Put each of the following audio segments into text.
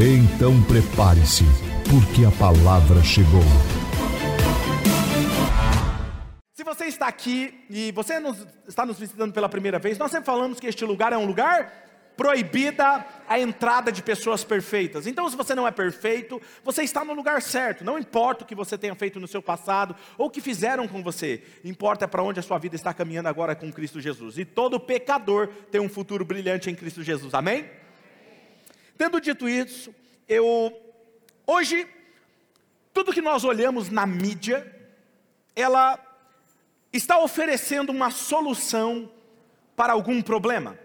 Então prepare-se, porque a palavra chegou. Se você está aqui e você nos, está nos visitando pela primeira vez, nós sempre falamos que este lugar é um lugar proibida a entrada de pessoas perfeitas. Então, se você não é perfeito, você está no lugar certo. Não importa o que você tenha feito no seu passado ou o que fizeram com você, importa para onde a sua vida está caminhando agora com Cristo Jesus. E todo pecador tem um futuro brilhante em Cristo Jesus. Amém? Tendo dito isso, eu hoje tudo que nós olhamos na mídia, ela está oferecendo uma solução para algum problema.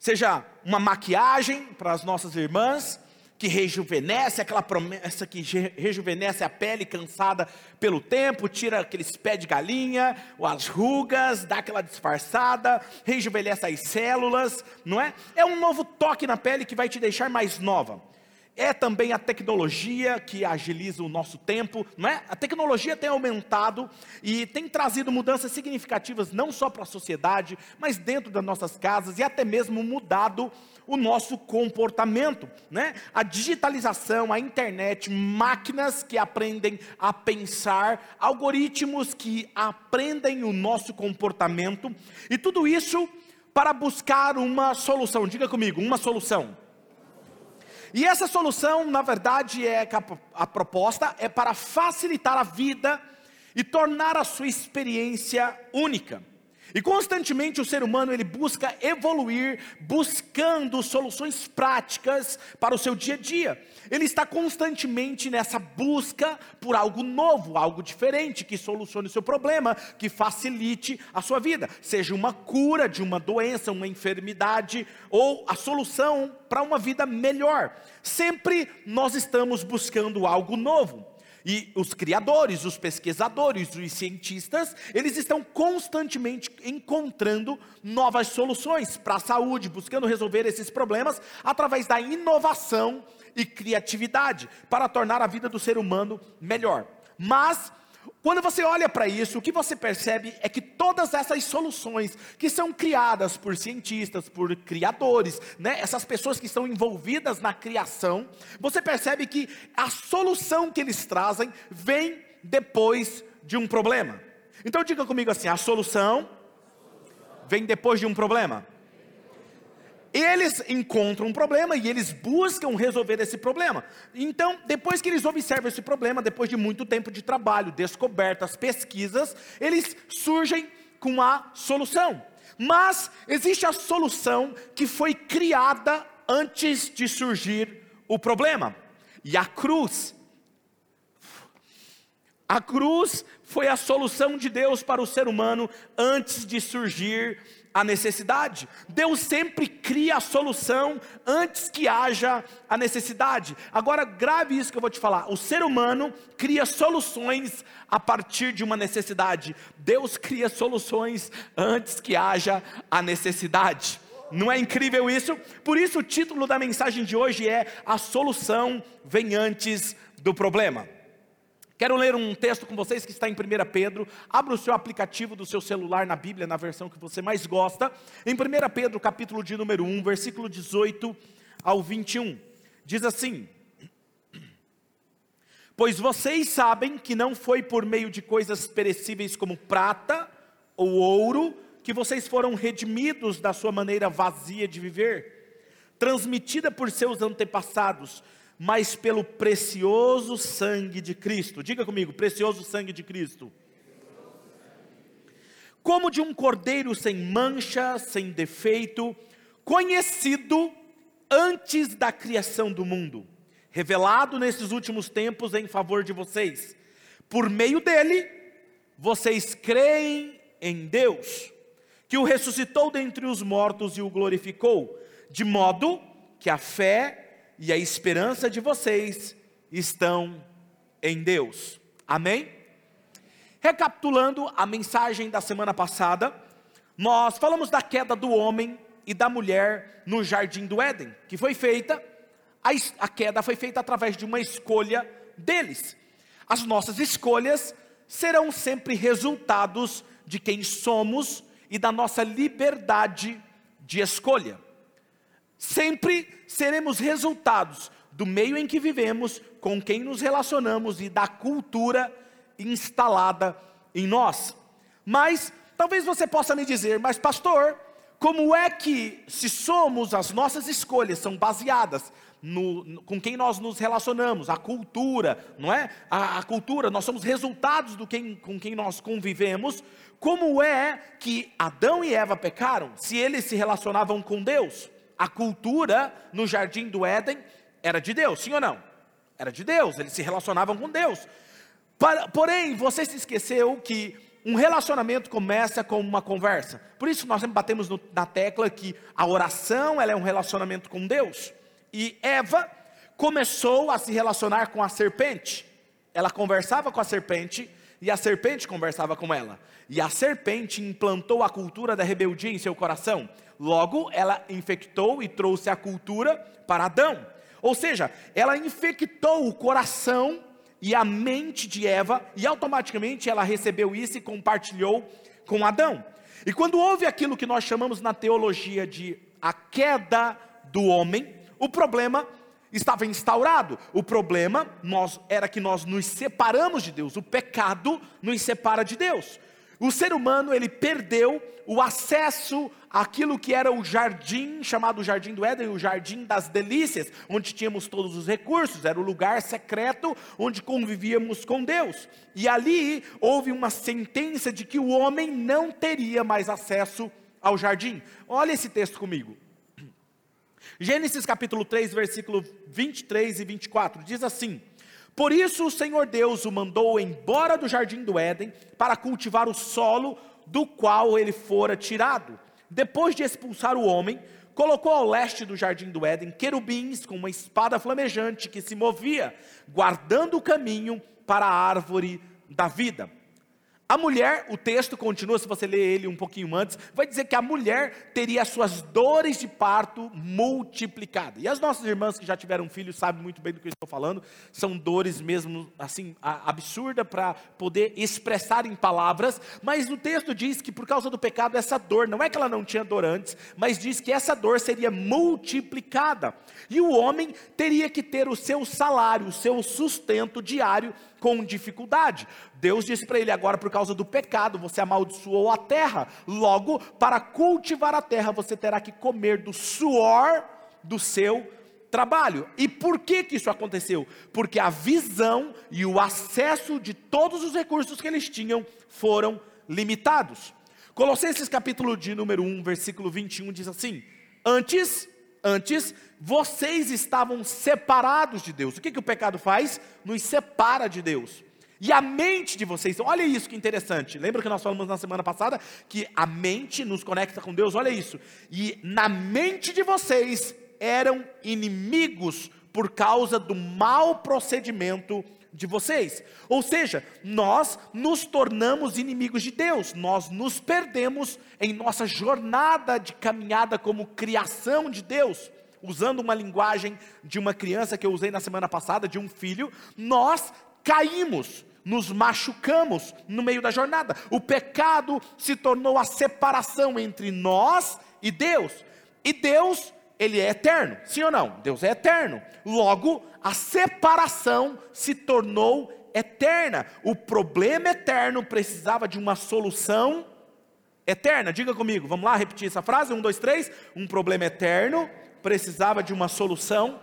Seja uma maquiagem para as nossas irmãs, que rejuvenesce, aquela promessa que rejuvenesce a pele cansada pelo tempo, tira aqueles pés de galinha, as rugas, dá aquela disfarçada, rejuvenesce as células, não é? É um novo toque na pele que vai te deixar mais nova é também a tecnologia que agiliza o nosso tempo, não é? A tecnologia tem aumentado e tem trazido mudanças significativas não só para a sociedade, mas dentro das nossas casas e até mesmo mudado o nosso comportamento, né? A digitalização, a internet, máquinas que aprendem a pensar, algoritmos que aprendem o nosso comportamento e tudo isso para buscar uma solução. Diga comigo, uma solução e essa solução, na verdade, é a, proposta é para facilitar a vida e tornar a sua experiência única. E constantemente o ser humano ele busca evoluir, buscando soluções práticas para o seu dia a dia. Ele está constantemente nessa busca por algo novo, algo diferente, que solucione o seu problema, que facilite a sua vida, seja uma cura de uma doença, uma enfermidade ou a solução para uma vida melhor. Sempre nós estamos buscando algo novo. E os criadores, os pesquisadores, os cientistas, eles estão constantemente encontrando novas soluções para a saúde, buscando resolver esses problemas através da inovação e criatividade para tornar a vida do ser humano melhor. Mas quando você olha para isso, o que você percebe é que todas essas soluções que são criadas por cientistas, por criadores, né, essas pessoas que estão envolvidas na criação, você percebe que a solução que eles trazem vem depois de um problema. Então diga comigo assim: a solução vem depois de um problema. Eles encontram um problema e eles buscam resolver esse problema. Então, depois que eles observam esse problema, depois de muito tempo de trabalho, descobertas, pesquisas, eles surgem com a solução. Mas existe a solução que foi criada antes de surgir o problema. E a cruz. A cruz foi a solução de Deus para o ser humano antes de surgir a necessidade. Deus sempre cria a solução antes que haja a necessidade. Agora, grave isso que eu vou te falar: o ser humano cria soluções a partir de uma necessidade, Deus cria soluções antes que haja a necessidade. Não é incrível isso? Por isso, o título da mensagem de hoje é: A solução vem antes do problema. Quero ler um texto com vocês que está em 1 Pedro. Abra o seu aplicativo do seu celular na Bíblia, na versão que você mais gosta. Em 1 Pedro, capítulo de número 1, versículo 18 ao 21. Diz assim: Pois vocês sabem que não foi por meio de coisas perecíveis como prata ou ouro que vocês foram redimidos da sua maneira vazia de viver, transmitida por seus antepassados mas pelo precioso sangue de Cristo. Diga comigo, precioso sangue de Cristo. Como de um cordeiro sem mancha, sem defeito, conhecido antes da criação do mundo, revelado nesses últimos tempos em favor de vocês. Por meio dele, vocês creem em Deus, que o ressuscitou dentre os mortos e o glorificou, de modo que a fé e a esperança de vocês estão em Deus. Amém? Recapitulando a mensagem da semana passada, nós falamos da queda do homem e da mulher no jardim do Éden, que foi feita, a, a queda foi feita através de uma escolha deles. As nossas escolhas serão sempre resultados de quem somos e da nossa liberdade de escolha. Sempre seremos resultados do meio em que vivemos, com quem nos relacionamos e da cultura instalada em nós. Mas talvez você possa me dizer, mas pastor, como é que, se somos, as nossas escolhas são baseadas no, no, com quem nós nos relacionamos, a cultura, não é? A, a cultura, nós somos resultados do quem, com quem nós convivemos. Como é que Adão e Eva pecaram se eles se relacionavam com Deus? A cultura no jardim do Éden era de Deus, sim ou não? Era de Deus, eles se relacionavam com Deus. Porém, você se esqueceu que um relacionamento começa com uma conversa. Por isso nós sempre batemos no, na tecla que a oração ela é um relacionamento com Deus. E Eva começou a se relacionar com a serpente. Ela conversava com a serpente e a serpente conversava com ela. E a serpente implantou a cultura da rebeldia em seu coração. Logo, ela infectou e trouxe a cultura para Adão. Ou seja, ela infectou o coração e a mente de Eva, e automaticamente ela recebeu isso e compartilhou com Adão. E quando houve aquilo que nós chamamos na teologia de a queda do homem, o problema estava instaurado. O problema nós, era que nós nos separamos de Deus. O pecado nos separa de Deus. O ser humano ele perdeu o acesso àquilo que era o jardim chamado Jardim do Éden, o Jardim das Delícias, onde tínhamos todos os recursos, era o lugar secreto onde convivíamos com Deus. E ali houve uma sentença de que o homem não teria mais acesso ao jardim. Olha esse texto comigo. Gênesis capítulo 3, versículo 23 e 24, diz assim: por isso o Senhor Deus o mandou embora do jardim do Éden para cultivar o solo do qual ele fora tirado. Depois de expulsar o homem, colocou ao leste do jardim do Éden querubins com uma espada flamejante que se movia, guardando o caminho para a árvore da vida. A mulher, o texto continua, se você ler ele um pouquinho antes, vai dizer que a mulher teria as suas dores de parto multiplicadas. E as nossas irmãs que já tiveram filhos sabem muito bem do que eu estou falando, são dores mesmo assim absurda para poder expressar em palavras, mas o texto diz que por causa do pecado essa dor, não é que ela não tinha dor antes, mas diz que essa dor seria multiplicada. E o homem teria que ter o seu salário, o seu sustento diário com dificuldade. Deus disse para ele: agora, por causa do pecado, você amaldiçoou a terra. Logo, para cultivar a terra, você terá que comer do suor do seu trabalho. E por que, que isso aconteceu? Porque a visão e o acesso de todos os recursos que eles tinham foram limitados. Colossenses capítulo de número 1, versículo 21 diz assim: Antes Antes, vocês estavam separados de Deus. O que, que o pecado faz? Nos separa de Deus. E a mente de vocês, olha isso que interessante. Lembra que nós falamos na semana passada que a mente nos conecta com Deus? Olha isso. E na mente de vocês eram inimigos por causa do mau procedimento de vocês. Ou seja, nós nos tornamos inimigos de Deus, nós nos perdemos em nossa jornada de caminhada como criação de Deus. Usando uma linguagem de uma criança que eu usei na semana passada, de um filho, nós caímos, nos machucamos no meio da jornada. O pecado se tornou a separação entre nós e Deus. E Deus ele é eterno, sim ou não? Deus é eterno. Logo, a separação se tornou eterna. O problema eterno precisava de uma solução eterna. Diga comigo, vamos lá repetir essa frase? Um, dois, três. Um problema eterno precisava de uma solução.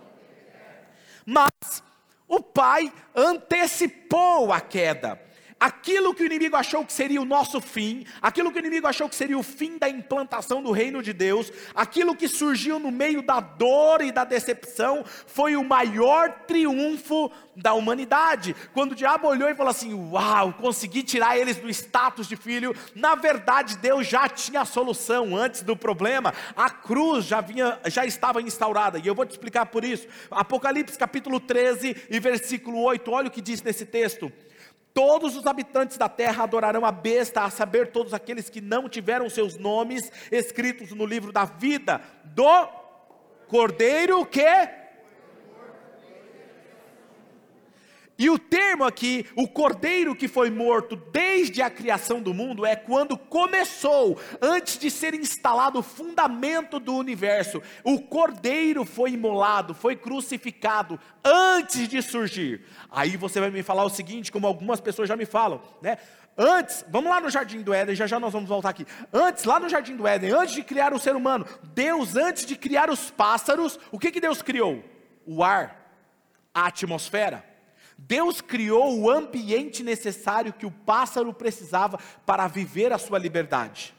Mas o pai antecipou a queda. Aquilo que o inimigo achou que seria o nosso fim, aquilo que o inimigo achou que seria o fim da implantação do reino de Deus, aquilo que surgiu no meio da dor e da decepção, foi o maior triunfo da humanidade. Quando o diabo olhou e falou assim: Uau, consegui tirar eles do status de filho. Na verdade, Deus já tinha a solução antes do problema. A cruz já, vinha, já estava instaurada. E eu vou te explicar por isso. Apocalipse capítulo 13 e versículo 8. Olha o que diz nesse texto. Todos os habitantes da terra adorarão a besta, a saber, todos aqueles que não tiveram seus nomes escritos no livro da vida do Cordeiro que E o termo aqui, o cordeiro que foi morto desde a criação do mundo, é quando começou, antes de ser instalado o fundamento do universo. O cordeiro foi imolado, foi crucificado antes de surgir. Aí você vai me falar o seguinte, como algumas pessoas já me falam, né? Antes, vamos lá no jardim do Éden, já já nós vamos voltar aqui. Antes, lá no jardim do Éden, antes de criar o ser humano, Deus, antes de criar os pássaros, o que, que Deus criou? O ar, a atmosfera. Deus criou o ambiente necessário que o pássaro precisava para viver a sua liberdade.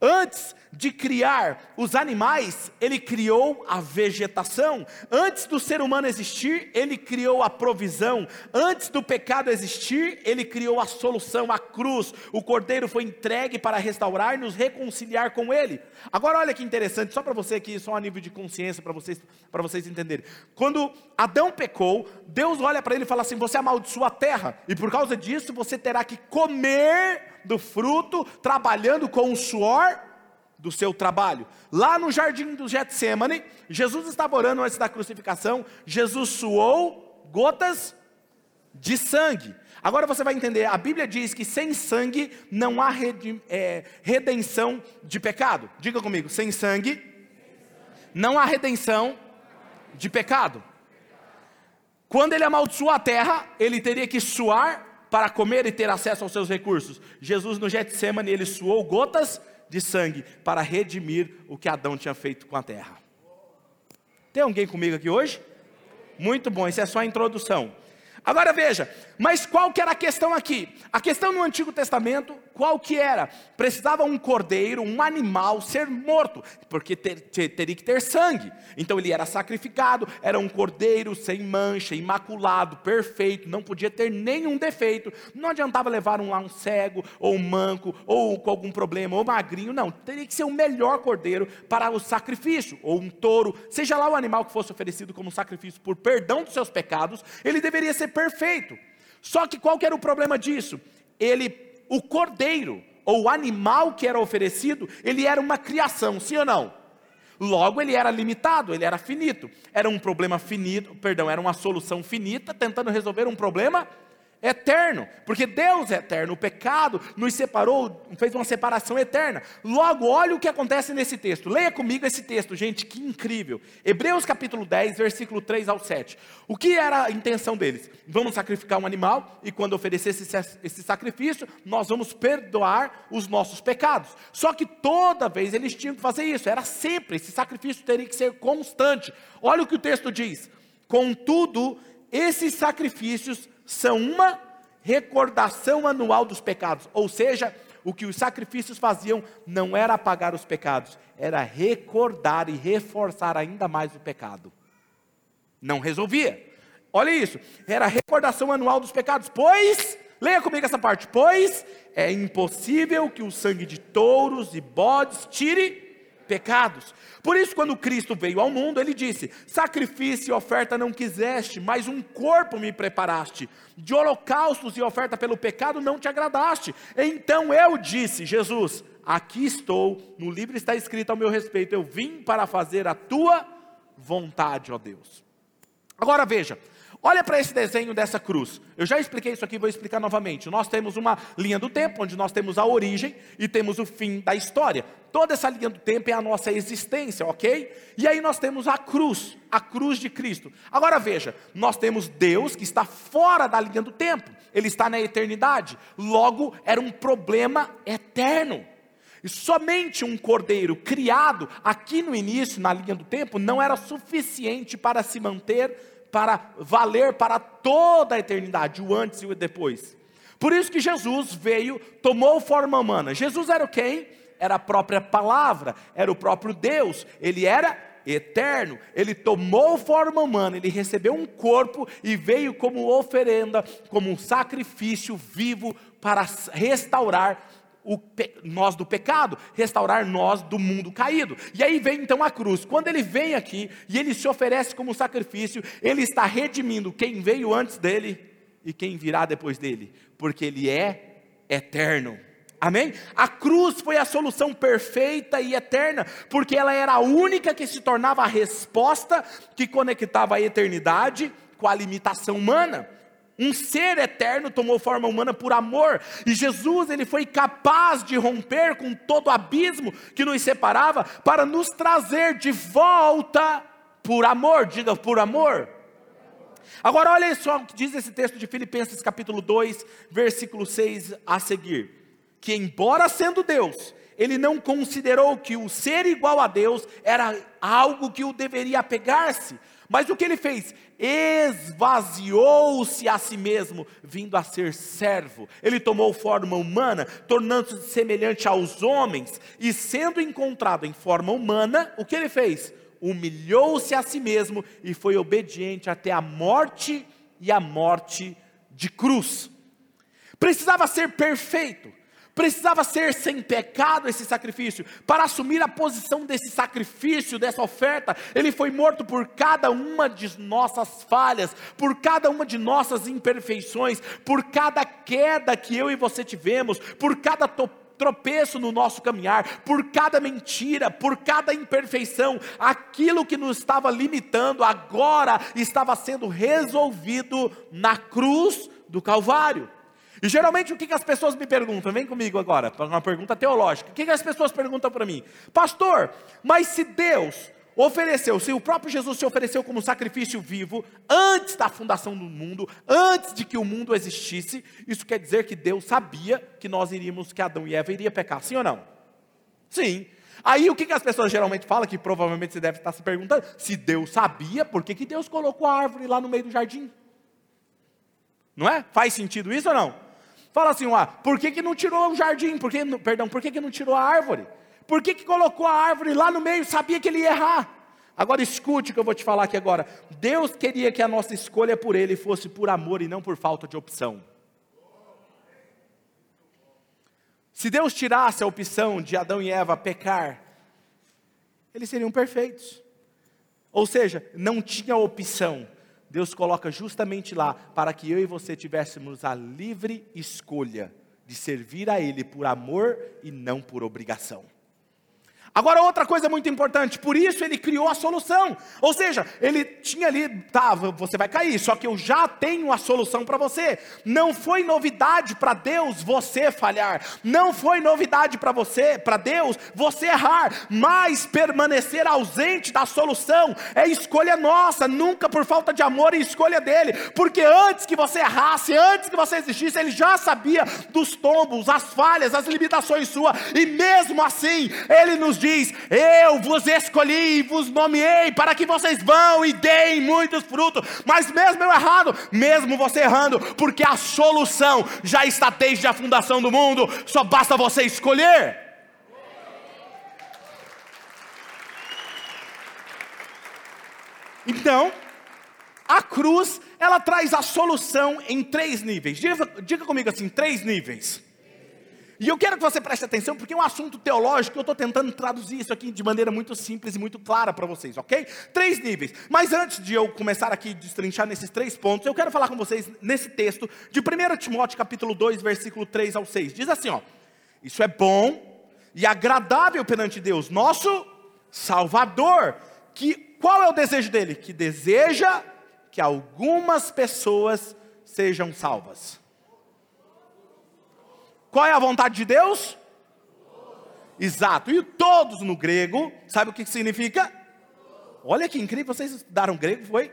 Antes de criar os animais, ele criou a vegetação. Antes do ser humano existir, ele criou a provisão. Antes do pecado existir, ele criou a solução, a cruz. O cordeiro foi entregue para restaurar e nos reconciliar com ele. Agora olha que interessante, só para você aqui, só a nível de consciência para vocês, vocês entenderem. Quando Adão pecou, Deus olha para ele e fala assim: "Você amaldiçoa a terra, e por causa disso você terá que comer do fruto, trabalhando com o suor do seu trabalho. Lá no jardim do Getsemane, Jesus estava orando antes da crucificação, Jesus suou gotas de sangue. Agora você vai entender, a Bíblia diz que sem sangue não há é, redenção de pecado. Diga comigo, sem sangue não há redenção de pecado. Quando ele amaldiçoou a terra, ele teria que suar para comer e ter acesso aos seus recursos. Jesus no Getsemane, ele suou gotas de sangue para redimir o que Adão tinha feito com a terra. Tem alguém comigo aqui hoje? Muito bom, isso é só a introdução. Agora veja, mas qual que era a questão aqui? A questão no Antigo Testamento, qual que era? Precisava um cordeiro, um animal ser morto, porque ter, ter, teria que ter sangue. Então ele era sacrificado, era um cordeiro sem mancha, imaculado, perfeito, não podia ter nenhum defeito. Não adiantava levar um lá um cego, ou um manco, ou com algum problema, ou magrinho, não. Teria que ser o melhor cordeiro para o sacrifício, ou um touro, seja lá o animal que fosse oferecido como sacrifício por perdão dos seus pecados, ele deveria ser perfeito. Só que qual que era o problema disso? Ele, o cordeiro, ou o animal que era oferecido, ele era uma criação, sim ou não? Logo, ele era limitado, ele era finito. Era um problema finito, perdão, era uma solução finita, tentando resolver um problema eterno, porque Deus é eterno, o pecado nos separou, fez uma separação eterna. Logo, olha o que acontece nesse texto. Leia comigo esse texto, gente, que incrível. Hebreus capítulo 10, versículo 3 ao 7. O que era a intenção deles? Vamos sacrificar um animal e quando oferecer esse, esse sacrifício, nós vamos perdoar os nossos pecados. Só que toda vez eles tinham que fazer isso, era sempre, esse sacrifício teria que ser constante. Olha o que o texto diz. Contudo, esses sacrifícios são uma recordação anual dos pecados, ou seja, o que os sacrifícios faziam não era apagar os pecados, era recordar e reforçar ainda mais o pecado. Não resolvia. Olha isso, era recordação anual dos pecados, pois, leia comigo essa parte, pois é impossível que o sangue de touros e bodes tire pecados. Por isso, quando Cristo veio ao mundo, ele disse: Sacrifício e oferta não quiseste, mas um corpo me preparaste. De holocaustos e oferta pelo pecado não te agradaste. Então eu disse: Jesus, aqui estou, no livro está escrito ao meu respeito, eu vim para fazer a tua vontade, ó Deus. Agora veja, Olha para esse desenho dessa cruz. Eu já expliquei isso aqui, vou explicar novamente. Nós temos uma linha do tempo, onde nós temos a origem e temos o fim da história. Toda essa linha do tempo é a nossa existência, ok? E aí nós temos a cruz, a cruz de Cristo. Agora veja, nós temos Deus que está fora da linha do tempo, ele está na eternidade. Logo, era um problema eterno. E somente um cordeiro criado aqui no início, na linha do tempo, não era suficiente para se manter para valer para toda a eternidade, o antes e o depois. Por isso que Jesus veio, tomou forma humana. Jesus era o quem? Era a própria palavra, era o próprio Deus, ele era eterno, ele tomou forma humana, ele recebeu um corpo e veio como oferenda, como um sacrifício vivo para restaurar nós do pecado, restaurar nós do mundo caído. E aí vem então a cruz. Quando ele vem aqui e ele se oferece como sacrifício, ele está redimindo quem veio antes dele e quem virá depois dele, porque ele é eterno. Amém? A cruz foi a solução perfeita e eterna, porque ela era a única que se tornava a resposta que conectava a eternidade com a limitação humana. Um ser eterno tomou forma humana por amor, e Jesus ele foi capaz de romper com todo o abismo que nos separava para nos trazer de volta por amor, diga por amor. Agora olha só o que diz esse texto de Filipenses capítulo 2, versículo 6 a seguir que, embora sendo Deus, ele não considerou que o ser igual a Deus era algo que o deveria apegar-se. Mas o que ele fez? Esvaziou-se a si mesmo, vindo a ser servo. Ele tomou forma humana, tornando-se semelhante aos homens, e sendo encontrado em forma humana, o que ele fez? Humilhou-se a si mesmo e foi obediente até a morte e a morte de cruz. Precisava ser perfeito, Precisava ser sem pecado esse sacrifício. Para assumir a posição desse sacrifício, dessa oferta, ele foi morto por cada uma de nossas falhas, por cada uma de nossas imperfeições, por cada queda que eu e você tivemos, por cada tropeço no nosso caminhar, por cada mentira, por cada imperfeição, aquilo que nos estava limitando agora estava sendo resolvido na cruz do Calvário. E geralmente o que, que as pessoas me perguntam? Vem comigo agora, uma pergunta teológica. O que, que as pessoas perguntam para mim? Pastor, mas se Deus ofereceu, se o próprio Jesus se ofereceu como sacrifício vivo antes da fundação do mundo, antes de que o mundo existisse, isso quer dizer que Deus sabia que nós iríamos, que Adão e Eva iriam pecar, sim ou não? Sim. Aí o que, que as pessoas geralmente falam, que provavelmente você deve estar se perguntando, se Deus sabia, por que, que Deus colocou a árvore lá no meio do jardim? Não é? Faz sentido isso ou não? Fala assim, ah, por que, que não tirou o jardim? Por que, perdão, por que, que não tirou a árvore? Por que, que colocou a árvore lá no meio? Sabia que ele ia errar. Agora escute o que eu vou te falar aqui agora. Deus queria que a nossa escolha por Ele fosse por amor e não por falta de opção. Se Deus tirasse a opção de Adão e Eva pecar, eles seriam perfeitos. Ou seja, não tinha opção. Deus coloca justamente lá para que eu e você tivéssemos a livre escolha de servir a Ele por amor e não por obrigação. Agora, outra coisa muito importante, por isso ele criou a solução. Ou seja, ele tinha ali, tá, você vai cair, só que eu já tenho a solução para você. Não foi novidade para Deus você falhar, não foi novidade para você, para Deus, você errar, mas permanecer ausente da solução é escolha nossa, nunca por falta de amor e escolha dele, porque antes que você errasse, antes que você existisse, ele já sabia dos tombos, as falhas, as limitações suas, e mesmo assim, ele nos diz: Eu vos escolhi e vos nomeei para que vocês vão e deem muitos frutos. Mas mesmo eu errado, mesmo você errando, porque a solução já está desde a fundação do mundo, só basta você escolher. Então, a cruz, ela traz a solução em três níveis. Diga, diga comigo assim: três níveis. E eu quero que você preste atenção, porque é um assunto teológico, eu estou tentando traduzir isso aqui de maneira muito simples e muito clara para vocês, ok? Três níveis. Mas antes de eu começar aqui a destrinchar nesses três pontos, eu quero falar com vocês nesse texto de 1 Timóteo capítulo 2, versículo 3 ao 6. Diz assim, ó. Isso é bom e agradável perante Deus, nosso Salvador. Que qual é o desejo dele? Que deseja que algumas pessoas sejam salvas. Qual é a vontade de Deus? Exato. E todos no grego, sabe o que significa? Olha que incrível, vocês estudaram grego, foi?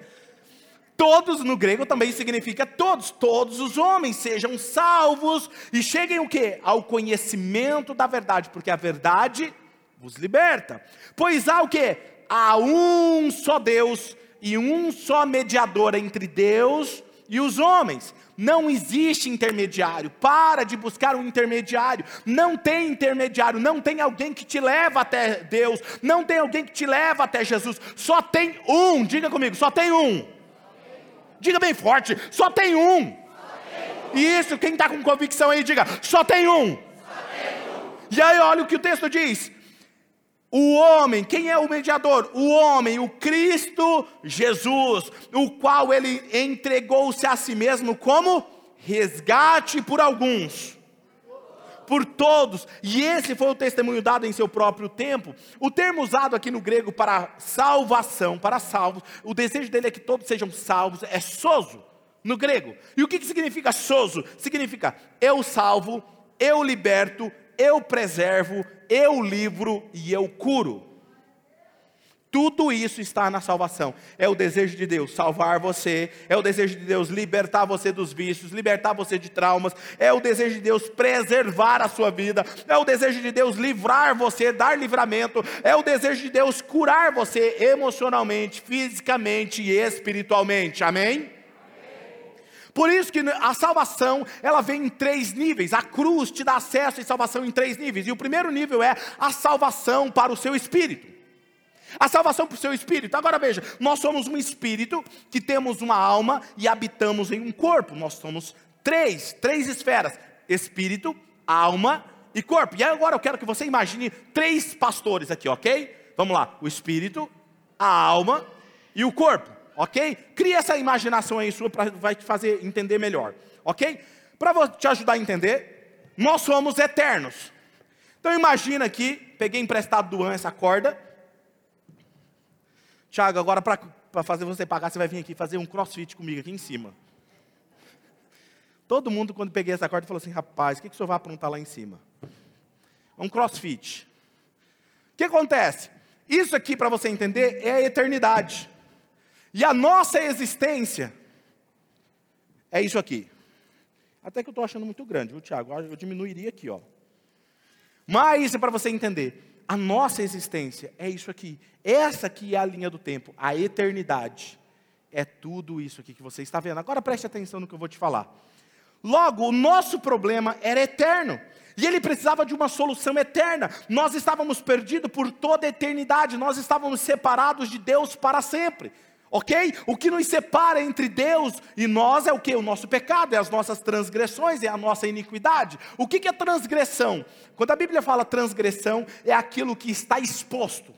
Todos no grego também significa todos, todos os homens sejam salvos e cheguem o que? Ao conhecimento da verdade, porque a verdade vos liberta. Pois há o que? Há um só Deus e um só mediador entre Deus e os homens, Não existe intermediário. Para de buscar um intermediário. Não tem intermediário. Não tem alguém que te leva até Deus. Não tem alguém que te leva até Jesus. Só tem um. Diga comigo, só tem um. Diga bem forte, só tem um. Isso, quem está com convicção aí, diga, só tem um. E aí, olha o que o texto diz: o homem, quem é o mediador? O homem, o Cristo Jesus, o qual ele entregou-se a si mesmo como resgate por alguns, por todos, e esse foi o testemunho dado em seu próprio tempo. O termo usado aqui no grego para salvação, para salvos, o desejo dele é que todos sejam salvos, é soso no grego. E o que, significa soso? Significa eu salvo, eu liberto, eu preservo, eu livro e eu curo. Tudo isso está na salvação. É o desejo de Deus salvar você, é o desejo de Deus libertar você dos vícios, libertar você de traumas, é o desejo de Deus preservar a sua vida, é o desejo de Deus livrar você, dar livramento, é o desejo de Deus curar você emocionalmente, fisicamente e espiritualmente. Amém? Por isso que a salvação, ela vem em três níveis. A cruz te dá acesso e salvação em três níveis. E o primeiro nível é a salvação para o seu espírito. A salvação para o seu espírito. Agora veja, nós somos um espírito que temos uma alma e habitamos em um corpo. Nós somos três, três esferas: espírito, alma e corpo. E agora eu quero que você imagine três pastores aqui, ok? Vamos lá: o espírito, a alma e o corpo ok? Cria essa imaginação aí sua para vai te fazer entender melhor, ok? Para te ajudar a entender, nós somos eternos. Então imagina aqui, peguei emprestado do An essa corda. Tiago, agora para fazer você pagar, você vai vir aqui fazer um crossfit comigo aqui em cima. Todo mundo, quando peguei essa corda, falou assim: rapaz, o que, que o senhor vai aprontar lá em cima? Um crossfit. O que acontece? Isso aqui, para você entender, é a eternidade. E a nossa existência é isso aqui. Até que eu estou achando muito grande, viu, Tiago? Eu diminuiria aqui, ó. Mas é para você entender. A nossa existência é isso aqui. Essa aqui é a linha do tempo, a eternidade. É tudo isso aqui que você está vendo. Agora preste atenção no que eu vou te falar. Logo, o nosso problema era eterno. E ele precisava de uma solução eterna. Nós estávamos perdidos por toda a eternidade. Nós estávamos separados de Deus para sempre. Ok? O que nos separa entre Deus e nós é o que? O nosso pecado, é as nossas transgressões, é a nossa iniquidade. O que é transgressão? Quando a Bíblia fala transgressão, é aquilo que está exposto.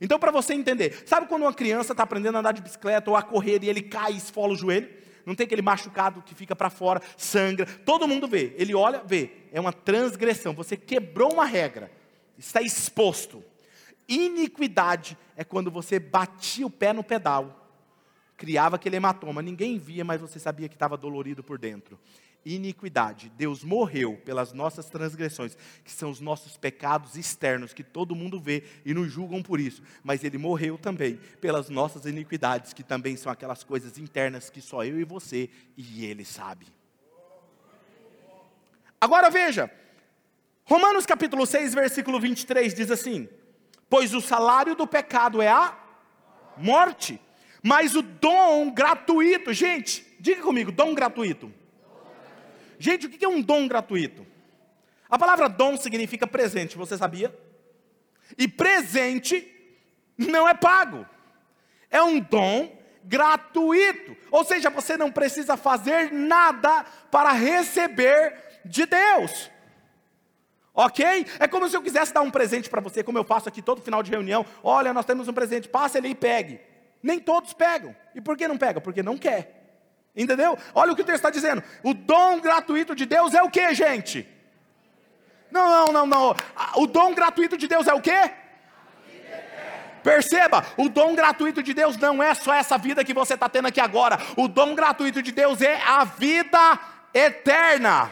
Então, para você entender, sabe quando uma criança está aprendendo a andar de bicicleta ou a correr e ele cai e esfola o joelho? Não tem aquele machucado que fica para fora, sangra, todo mundo vê. Ele olha, vê. É uma transgressão. Você quebrou uma regra, está exposto. Iniquidade é quando você batia o pé no pedal, criava aquele hematoma, ninguém via, mas você sabia que estava dolorido por dentro. Iniquidade, Deus morreu pelas nossas transgressões, que são os nossos pecados externos, que todo mundo vê e nos julgam por isso, mas Ele morreu também pelas nossas iniquidades, que também são aquelas coisas internas que só eu e você e Ele sabe. Agora veja, Romanos capítulo 6, versículo 23 diz assim: Pois o salário do pecado é a morte, mas o dom gratuito, gente, diga comigo, dom gratuito. Gente, o que é um dom gratuito? A palavra dom significa presente, você sabia? E presente não é pago, é um dom gratuito, ou seja, você não precisa fazer nada para receber de Deus. Ok? É como se eu quisesse dar um presente para você, como eu faço aqui todo final de reunião. Olha, nós temos um presente, passe ali e pegue. Nem todos pegam. E por que não pegam? Porque não quer. Entendeu? Olha o que o texto está dizendo. O dom gratuito de Deus é o que, gente? Não, não, não, não. O dom gratuito de Deus é o quê? Perceba, o dom gratuito de Deus não é só essa vida que você está tendo aqui agora. O dom gratuito de Deus é a vida eterna.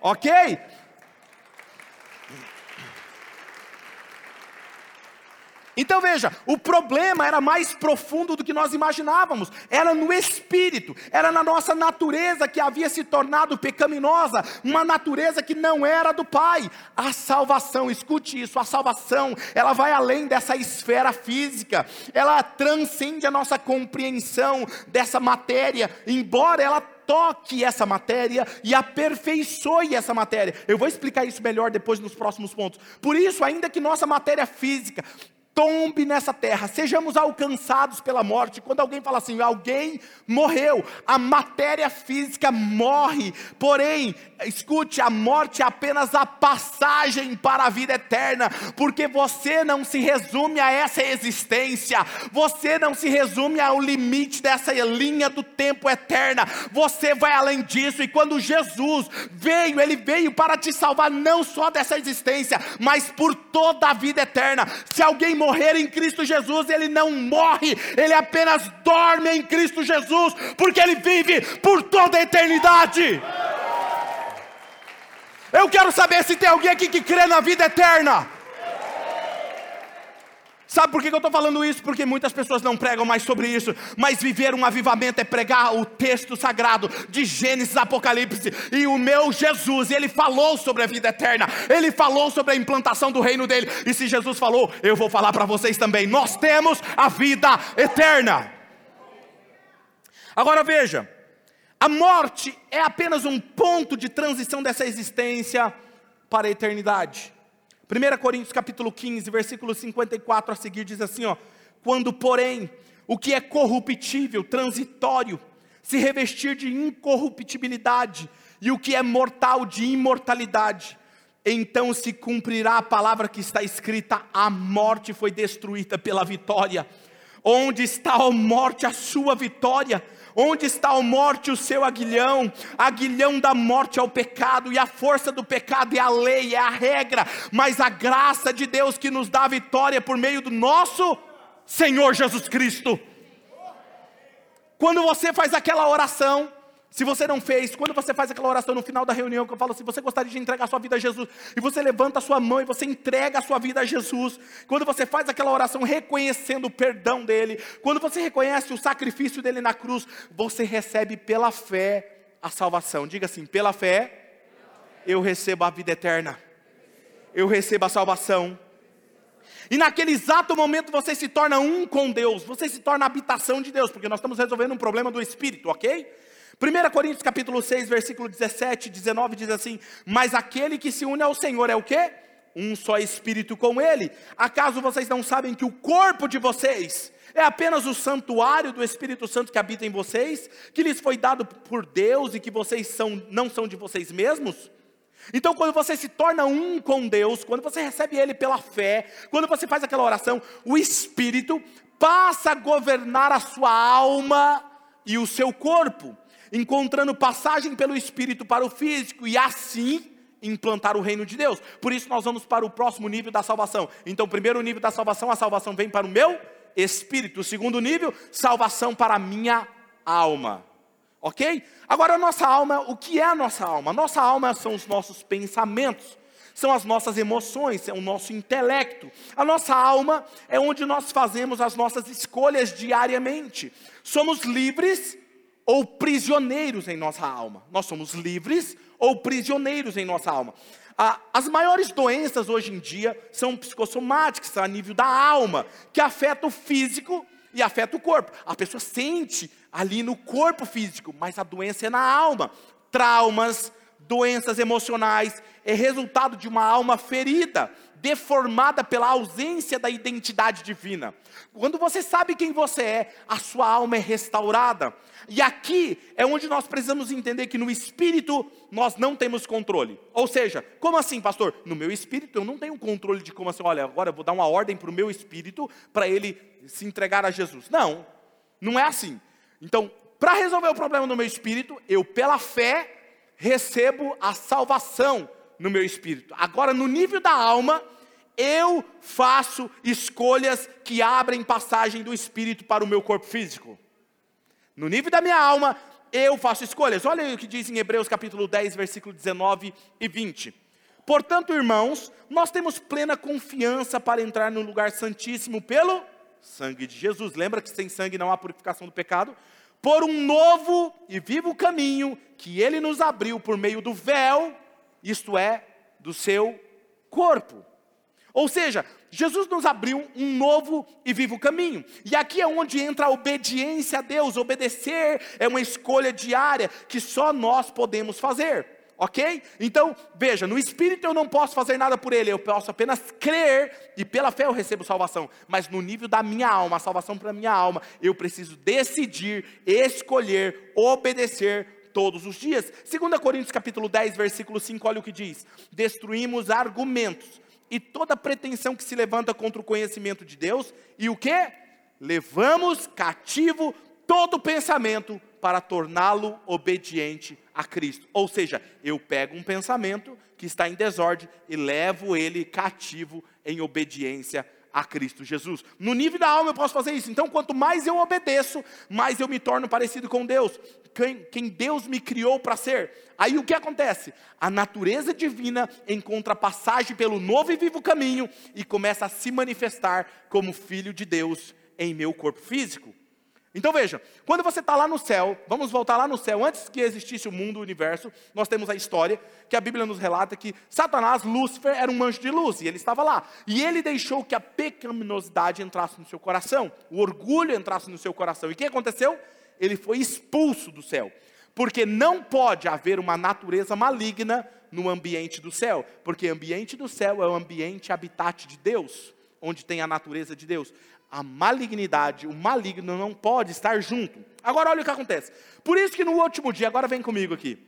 Ok? Então veja, o problema era mais profundo do que nós imaginávamos, era no espírito, era na nossa natureza que havia se tornado pecaminosa, uma natureza que não era do Pai. A salvação, escute isso, a salvação, ela vai além dessa esfera física, ela transcende a nossa compreensão dessa matéria, embora ela toque essa matéria e aperfeiçoe essa matéria. Eu vou explicar isso melhor depois nos próximos pontos. Por isso, ainda que nossa matéria física tombe nessa terra, sejamos alcançados pela morte. Quando alguém fala assim, alguém morreu, a matéria física morre, porém, escute, a morte é apenas a passagem para a vida eterna, porque você não se resume a essa existência, você não se resume ao limite dessa linha do tempo eterna, você vai além disso, e quando Jesus veio, ele veio para te salvar não só dessa existência, mas por toda a vida eterna. Se alguém morreu, morrer em Cristo Jesus, ele não morre, ele apenas dorme em Cristo Jesus, porque ele vive por toda a eternidade. Eu quero saber se tem alguém aqui que crê na vida eterna. Sabe por que eu estou falando isso? Porque muitas pessoas não pregam mais sobre isso, mas viver um avivamento é pregar o texto sagrado de Gênesis Apocalipse. E o meu Jesus, ele falou sobre a vida eterna, ele falou sobre a implantação do reino dele. E se Jesus falou, eu vou falar para vocês também: nós temos a vida eterna. Agora veja, a morte é apenas um ponto de transição dessa existência para a eternidade. 1 Coríntios capítulo 15, versículo 54 a seguir diz assim, ó: "Quando, porém, o que é corruptível, transitório, se revestir de incorruptibilidade, e o que é mortal de imortalidade, então se cumprirá a palavra que está escrita: a morte foi destruída pela vitória. Onde está a morte, a sua vitória? Onde está a morte, o seu aguilhão? Aguilhão da morte é o pecado, e a força do pecado é a lei, é a regra, mas a graça de Deus que nos dá a vitória por meio do nosso Senhor Jesus Cristo. Quando você faz aquela oração, se você não fez, quando você faz aquela oração no final da reunião, que eu falo assim, você gostaria de entregar a sua vida a Jesus, e você levanta a sua mão e você entrega a sua vida a Jesus, quando você faz aquela oração reconhecendo o perdão dele, quando você reconhece o sacrifício dele na cruz, você recebe pela fé a salvação. Diga assim: pela fé, eu recebo a vida eterna, eu recebo a salvação. E naquele exato momento você se torna um com Deus, você se torna a habitação de Deus, porque nós estamos resolvendo um problema do espírito, ok? 1 Coríntios capítulo 6, versículo 17, 19 diz assim: "Mas aquele que se une ao Senhor é o quê? Um só espírito com ele. Acaso vocês não sabem que o corpo de vocês é apenas o santuário do Espírito Santo que habita em vocês, que lhes foi dado por Deus e que vocês são, não são de vocês mesmos? Então, quando você se torna um com Deus, quando você recebe Ele pela fé, quando você faz aquela oração, o Espírito passa a governar a sua alma e o seu corpo encontrando passagem pelo espírito para o físico e assim implantar o reino de Deus. Por isso nós vamos para o próximo nível da salvação. Então, o primeiro nível da salvação, a salvação vem para o meu espírito. O segundo nível, salvação para a minha alma. OK? Agora a nossa alma, o que é a nossa alma? Nossa alma são os nossos pensamentos são as nossas emoções, é o nosso intelecto. A nossa alma é onde nós fazemos as nossas escolhas diariamente. Somos livres ou prisioneiros em nossa alma. Nós somos livres ou prisioneiros em nossa alma. As maiores doenças hoje em dia são psicossomáticas, a nível da alma, que afeta o físico e afeta o corpo. A pessoa sente ali no corpo físico, mas a doença é na alma. Traumas, doenças emocionais, é resultado de uma alma ferida, deformada pela ausência da identidade divina. Quando você sabe quem você é, a sua alma é restaurada. E aqui é onde nós precisamos entender que no espírito nós não temos controle. Ou seja, como assim, pastor? No meu espírito eu não tenho controle de como assim, olha, agora eu vou dar uma ordem para o meu espírito para ele se entregar a Jesus. Não, não é assim. Então, para resolver o problema no meu espírito, eu pela fé recebo a salvação no meu espírito. Agora, no nível da alma, eu faço escolhas que abrem passagem do espírito para o meu corpo físico. No nível da minha alma, eu faço escolhas. Olha o que diz em Hebreus capítulo 10, versículo 19 e 20. Portanto, irmãos, nós temos plena confiança para entrar no lugar santíssimo pelo sangue de Jesus. Lembra que sem sangue não há purificação do pecado? Por um novo e vivo caminho que ele nos abriu por meio do véu, isto é, do seu corpo. Ou seja, Jesus nos abriu um novo e vivo caminho. E aqui é onde entra a obediência a Deus. Obedecer é uma escolha diária que só nós podemos fazer. Ok? Então, veja, no espírito eu não posso fazer nada por ele, eu posso apenas crer e pela fé eu recebo salvação. Mas no nível da minha alma, a salvação para a minha alma, eu preciso decidir, escolher, obedecer todos os dias. 2 Coríntios capítulo 10, versículo 5, olha o que diz: Destruímos argumentos e toda pretensão que se levanta contra o conhecimento de Deus, e o que? Levamos cativo todo pensamento para torná-lo obediente a Cristo. Ou seja, eu pego um pensamento que está em desordem e levo ele cativo em obediência a Cristo Jesus. No nível da alma eu posso fazer isso. Então, quanto mais eu obedeço, mais eu me torno parecido com Deus. Quem, quem Deus me criou para ser. Aí o que acontece? A natureza divina encontra passagem pelo novo e vivo caminho e começa a se manifestar como filho de Deus em meu corpo físico. Então veja, quando você está lá no céu, vamos voltar lá no céu, antes que existisse o mundo, o universo, nós temos a história que a Bíblia nos relata que Satanás, Lúcifer, era um anjo de luz e ele estava lá. E ele deixou que a pecaminosidade entrasse no seu coração, o orgulho entrasse no seu coração. E o que aconteceu? Ele foi expulso do céu. Porque não pode haver uma natureza maligna no ambiente do céu, porque o ambiente do céu é o ambiente habitat de Deus, onde tem a natureza de Deus a malignidade, o maligno não pode estar junto. Agora olha o que acontece. Por isso que no último dia, agora vem comigo aqui.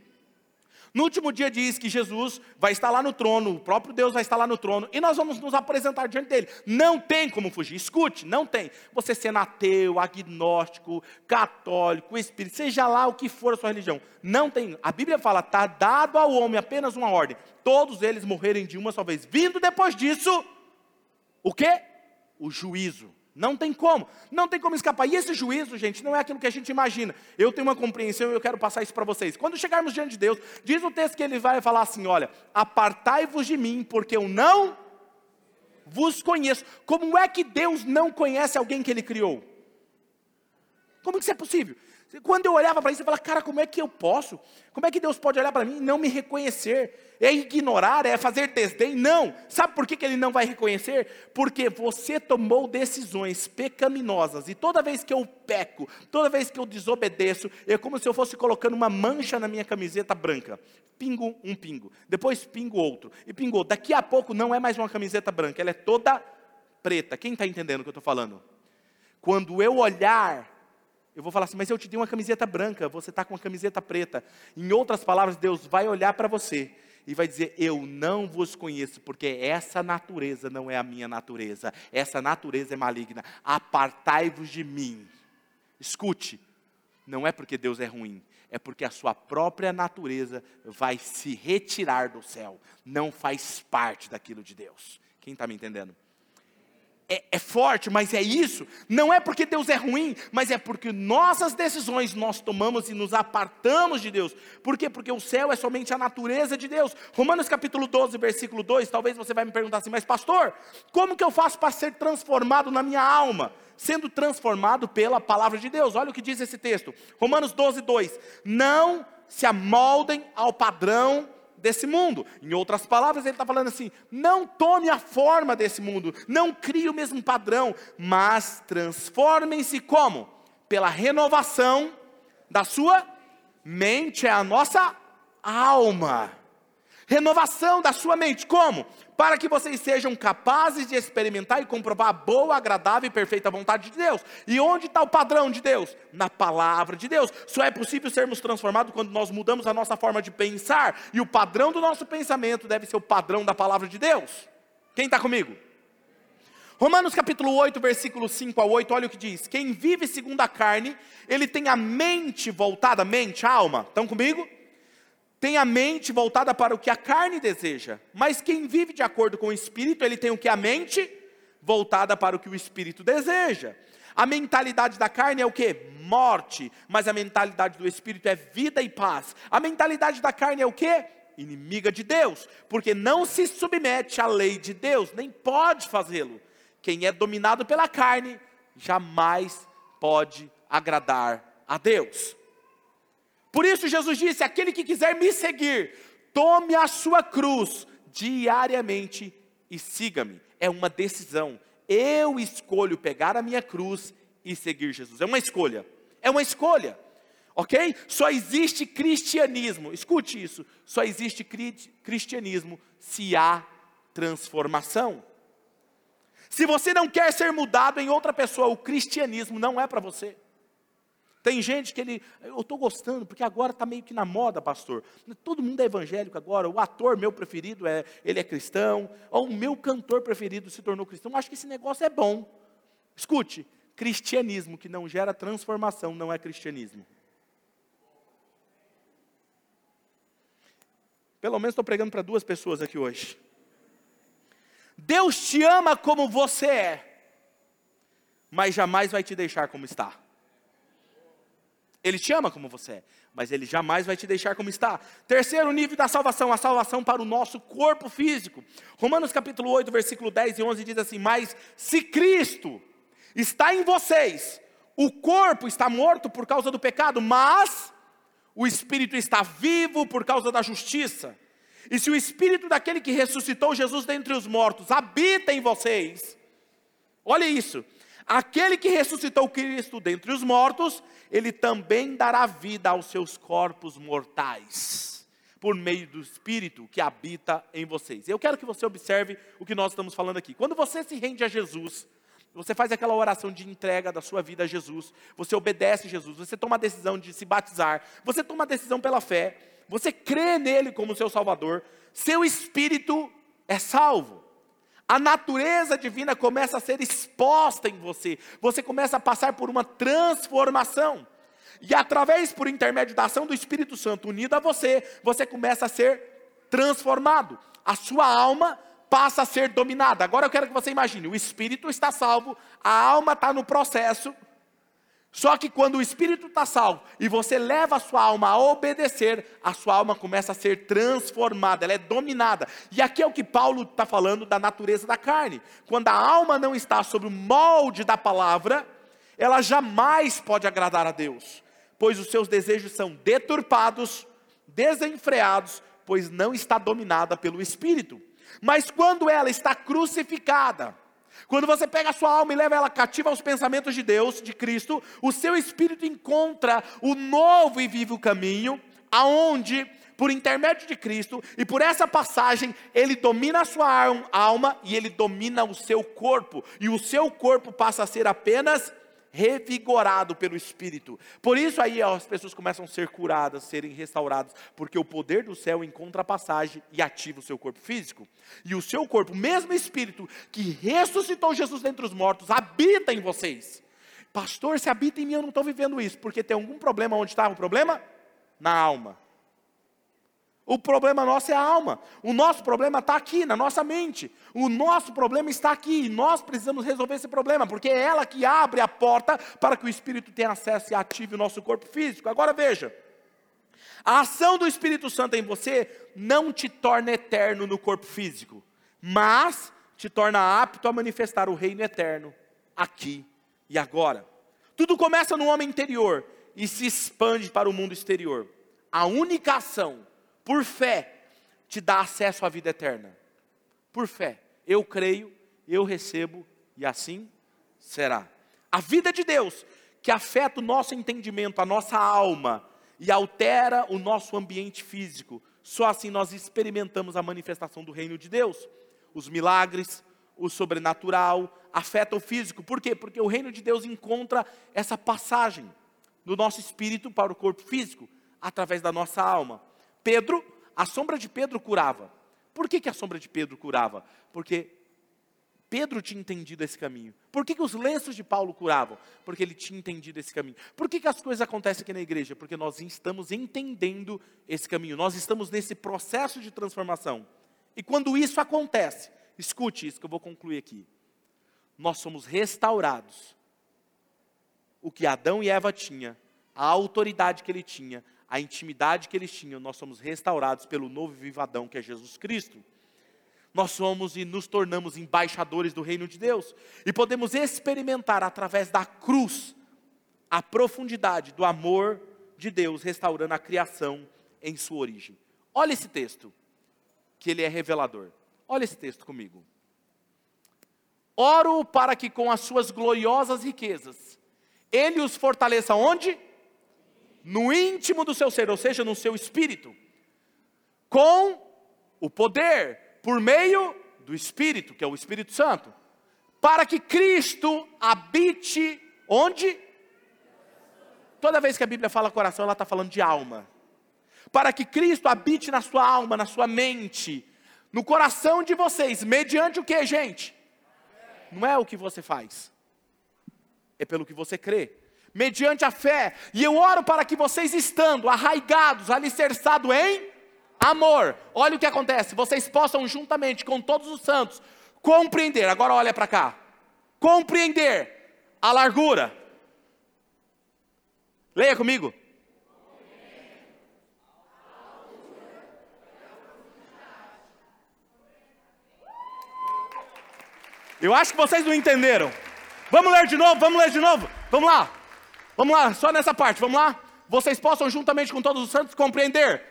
No último dia diz que Jesus vai estar lá no trono, o próprio Deus vai estar lá no trono, e nós vamos nos apresentar diante dele. Não tem como fugir, escute, não tem. Você sendo ateu, agnóstico, católico, espírito, seja lá o que for a sua religião, não tem. A Bíblia fala, está dado ao homem apenas uma ordem: todos eles morrerem de uma só vez. Vindo depois disso, o que? O juízo. Não tem como, não tem como escapar. E esse juízo, gente, não é aquilo que a gente imagina. Eu tenho uma compreensão e eu quero passar isso para vocês. Quando chegarmos diante de Deus, diz o texto que ele vai falar assim: olha, apartai-vos de mim, porque eu não vos conheço. Como é que Deus não conhece alguém que ele criou? Como que isso é possível? Quando eu olhava para isso, eu falava, cara, como é que eu posso? Como é que Deus pode olhar para mim e não me reconhecer? É ignorar, é fazer desdém? Não. Sabe por que, que ele não vai reconhecer? Porque você tomou decisões pecaminosas. E toda vez que eu peco, toda vez que eu desobedeço, é como se eu fosse colocando uma mancha na minha camiseta branca. Pingo um pingo, depois pingo outro. E pingou. Daqui a pouco não é mais uma camiseta branca, ela é toda preta. Quem está entendendo o que eu estou falando? Quando eu olhar eu vou falar assim, mas eu te dei uma camiseta branca, você está com uma camiseta preta. Em outras palavras, Deus vai olhar para você e vai dizer: Eu não vos conheço, porque essa natureza não é a minha natureza, essa natureza é maligna. Apartai-vos de mim. Escute, não é porque Deus é ruim, é porque a sua própria natureza vai se retirar do céu, não faz parte daquilo de Deus. Quem está me entendendo? É, é, forte, mas é isso. Não é porque Deus é ruim, mas é porque nossas decisões nós tomamos e nos apartamos de Deus. Por quê? Porque o céu é somente a natureza de Deus. Romanos capítulo 12, versículo 2, talvez você vai me perguntar assim, mas pastor, como que eu faço para ser transformado na minha alma? Sendo transformado pela palavra de Deus. Olha o que diz esse texto. Romanos 12, 2. Não se amoldem ao padrão desse mundo. Em outras palavras, ele está falando assim: não tome a forma desse mundo, não crie o mesmo padrão, mas transformem-se como? Pela renovação da sua mente, é a nossa alma. Renovação da sua mente, como? para que vocês sejam capazes de experimentar e comprovar a boa, agradável e perfeita vontade de Deus. E onde está o padrão de Deus? Na palavra de Deus. Só é possível sermos transformados quando nós mudamos a nossa forma de pensar, e o padrão do nosso pensamento deve ser o padrão da palavra de Deus. Quem está comigo? Romanos capítulo 8, versículo 5 a 8, olha o que diz: Quem vive segundo a carne, ele tem a mente voltada, mente, alma. Estão comigo? Tem a mente voltada para o que a carne deseja, mas quem vive de acordo com o espírito, ele tem o que a mente voltada para o que o espírito deseja. A mentalidade da carne é o que? Morte, mas a mentalidade do espírito é vida e paz. A mentalidade da carne é o que? Inimiga de Deus, porque não se submete à lei de Deus, nem pode fazê-lo. Quem é dominado pela carne jamais pode agradar a Deus. Por isso Jesus disse: aquele que quiser me seguir, tome a sua cruz diariamente e siga-me. É uma decisão. Eu escolho pegar a minha cruz e seguir Jesus. É uma escolha. É uma escolha. Ok? Só existe cristianismo. Escute isso. Só existe cristianismo se há transformação. Se você não quer ser mudado em outra pessoa, o cristianismo não é para você. Tem gente que ele, eu estou gostando, porque agora está meio que na moda, pastor. Todo mundo é evangélico agora. O ator meu preferido é, ele é cristão. Ou o meu cantor preferido se tornou cristão. Acho que esse negócio é bom. Escute, cristianismo que não gera transformação não é cristianismo. Pelo menos estou pregando para duas pessoas aqui hoje. Deus te ama como você é, mas jamais vai te deixar como está. Ele te ama como você é, mas ele jamais vai te deixar como está. Terceiro nível da salvação, a salvação para o nosso corpo físico. Romanos capítulo 8, versículo 10 e 11 diz assim: Mas se Cristo está em vocês, o corpo está morto por causa do pecado, mas o espírito está vivo por causa da justiça. E se o espírito daquele que ressuscitou Jesus dentre os mortos habita em vocês, olha isso, aquele que ressuscitou Cristo dentre os mortos, ele também dará vida aos seus corpos mortais, por meio do Espírito que habita em vocês. Eu quero que você observe o que nós estamos falando aqui. Quando você se rende a Jesus, você faz aquela oração de entrega da sua vida a Jesus, você obedece a Jesus, você toma a decisão de se batizar, você toma a decisão pela fé, você crê nele como seu Salvador, seu espírito é salvo. A natureza divina começa a ser exposta em você, você começa a passar por uma transformação. E através, por intermédio da ação do Espírito Santo unido a você, você começa a ser transformado. A sua alma passa a ser dominada. Agora eu quero que você imagine: o espírito está salvo, a alma está no processo. Só que quando o espírito está salvo e você leva a sua alma a obedecer, a sua alma começa a ser transformada, ela é dominada. E aqui é o que Paulo está falando da natureza da carne. Quando a alma não está sob o molde da palavra, ela jamais pode agradar a Deus, pois os seus desejos são deturpados, desenfreados, pois não está dominada pelo espírito. Mas quando ela está crucificada, quando você pega a sua alma e leva ela cativa aos pensamentos de Deus, de Cristo, o seu espírito encontra o novo e vivo caminho, aonde por intermédio de Cristo e por essa passagem, ele domina a sua alma e ele domina o seu corpo, e o seu corpo passa a ser apenas revigorado pelo Espírito. Por isso aí as pessoas começam a ser curadas, serem restauradas, porque o poder do céu encontra passagem e ativa o seu corpo físico. E o seu corpo, mesmo Espírito que ressuscitou Jesus dentre os mortos, habita em vocês. Pastor, se habita em mim, eu não estou vivendo isso, porque tem algum problema onde estava o problema? Na alma. O problema nosso é a alma. O nosso problema está aqui, na nossa mente. O nosso problema está aqui. E nós precisamos resolver esse problema, porque é ela que abre a porta para que o Espírito tenha acesso e ative o nosso corpo físico. Agora veja: a ação do Espírito Santo em você não te torna eterno no corpo físico, mas te torna apto a manifestar o reino eterno aqui e agora. Tudo começa no homem interior e se expande para o mundo exterior. A única ação por fé, te dá acesso à vida eterna. Por fé. Eu creio, eu recebo e assim será. A vida de Deus, que afeta o nosso entendimento, a nossa alma e altera o nosso ambiente físico. Só assim nós experimentamos a manifestação do reino de Deus. Os milagres, o sobrenatural, afeta o físico. Por quê? Porque o reino de Deus encontra essa passagem do nosso espírito para o corpo físico, através da nossa alma. Pedro, a sombra de Pedro curava. Por que, que a sombra de Pedro curava? Porque Pedro tinha entendido esse caminho. Por que, que os lenços de Paulo curavam? Porque ele tinha entendido esse caminho. Por que, que as coisas acontecem aqui na igreja? Porque nós estamos entendendo esse caminho, nós estamos nesse processo de transformação. E quando isso acontece, escute isso que eu vou concluir aqui. Nós somos restaurados. O que Adão e Eva tinham, a autoridade que ele tinha, a intimidade que eles tinham, nós somos restaurados pelo novo vivadão que é Jesus Cristo. Nós somos e nos tornamos embaixadores do reino de Deus e podemos experimentar através da cruz a profundidade do amor de Deus restaurando a criação em sua origem. Olha esse texto, que ele é revelador. Olha esse texto comigo. Oro para que com as suas gloriosas riquezas, Ele os fortaleça onde? No íntimo do seu ser, ou seja, no seu espírito, com o poder, por meio do Espírito, que é o Espírito Santo, para que Cristo habite onde? Toda vez que a Bíblia fala coração, ela está falando de alma. Para que Cristo habite na sua alma, na sua mente, no coração de vocês, mediante o que, gente? Não é o que você faz, é pelo que você crê, mediante a fé. E eu oro para que vocês, estando arraigados, alicerçados em amor, olha o que acontece, vocês possam, juntamente com todos os santos, compreender. Agora olha para cá, compreender a largura. Leia comigo. Eu acho que vocês não entenderam. Vamos ler de novo, vamos ler de novo. Vamos lá. Vamos lá, só nessa parte, vamos lá. Vocês possam, juntamente com todos os santos, compreender.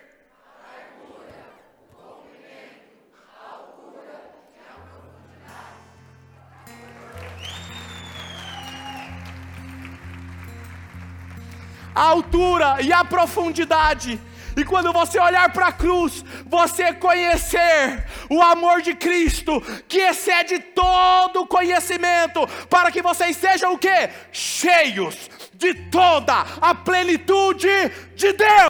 A altura e a profundidade e quando você olhar para a cruz, você conhecer o amor de Cristo, que excede todo conhecimento, para que vocês sejam o que? Cheios de toda a plenitude de Deus.